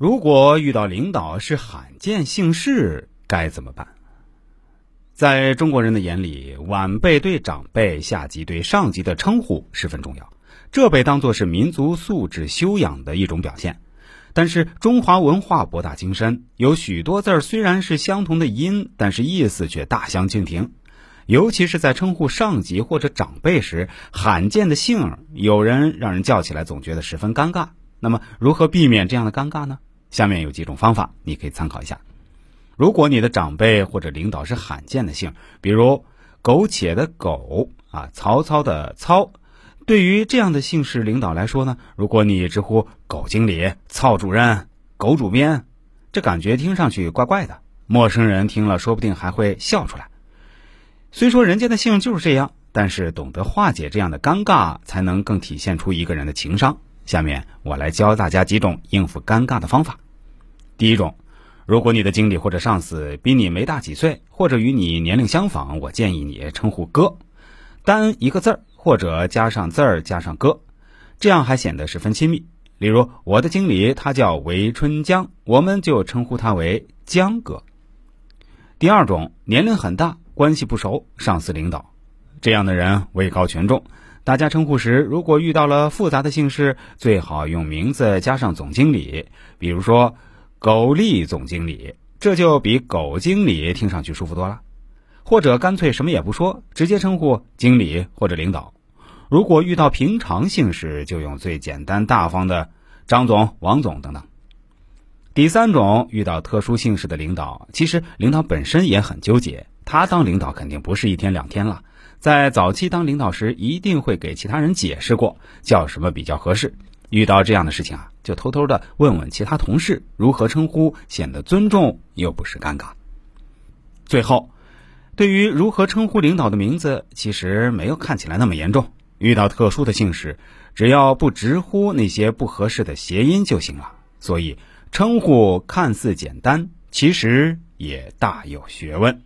如果遇到领导是罕见姓氏，该怎么办？在中国人的眼里，晚辈对长辈、下级对上级的称呼十分重要，这被当作是民族素质修养的一种表现。但是中华文化博大精深，有许多字儿虽然是相同的音，但是意思却大相径庭。尤其是在称呼上级或者长辈时，罕见的姓儿，有人让人叫起来总觉得十分尴尬。那么，如何避免这样的尴尬呢？下面有几种方法，你可以参考一下。如果你的长辈或者领导是罕见的姓，比如苟且的苟啊，曹操的操，对于这样的姓氏领导来说呢，如果你直呼苟经理、曹主任、苟主编，这感觉听上去怪怪的，陌生人听了说不定还会笑出来。虽说人家的姓就是这样，但是懂得化解这样的尴尬，才能更体现出一个人的情商。下面我来教大家几种应付尴尬的方法。第一种，如果你的经理或者上司比你没大几岁，或者与你年龄相仿，我建议你称呼哥，单一个字儿或者加上字儿加上哥，这样还显得十分亲密。例如，我的经理他叫韦春江，我们就称呼他为江哥。第二种，年龄很大，关系不熟，上司领导，这样的人位高权重。大家称呼时，如果遇到了复杂的姓氏，最好用名字加上总经理，比如说“苟利总经理”，这就比“苟经理”听上去舒服多了。或者干脆什么也不说，直接称呼经理或者领导。如果遇到平常姓氏，就用最简单大方的“张总”“王总”等等。第三种，遇到特殊姓氏的领导，其实领导本身也很纠结，他当领导肯定不是一天两天了。在早期当领导时，一定会给其他人解释过叫什么比较合适。遇到这样的事情啊，就偷偷的问问其他同事如何称呼，显得尊重又不是尴尬。最后，对于如何称呼领导的名字，其实没有看起来那么严重。遇到特殊的姓氏，只要不直呼那些不合适的谐音就行了。所以，称呼看似简单，其实也大有学问。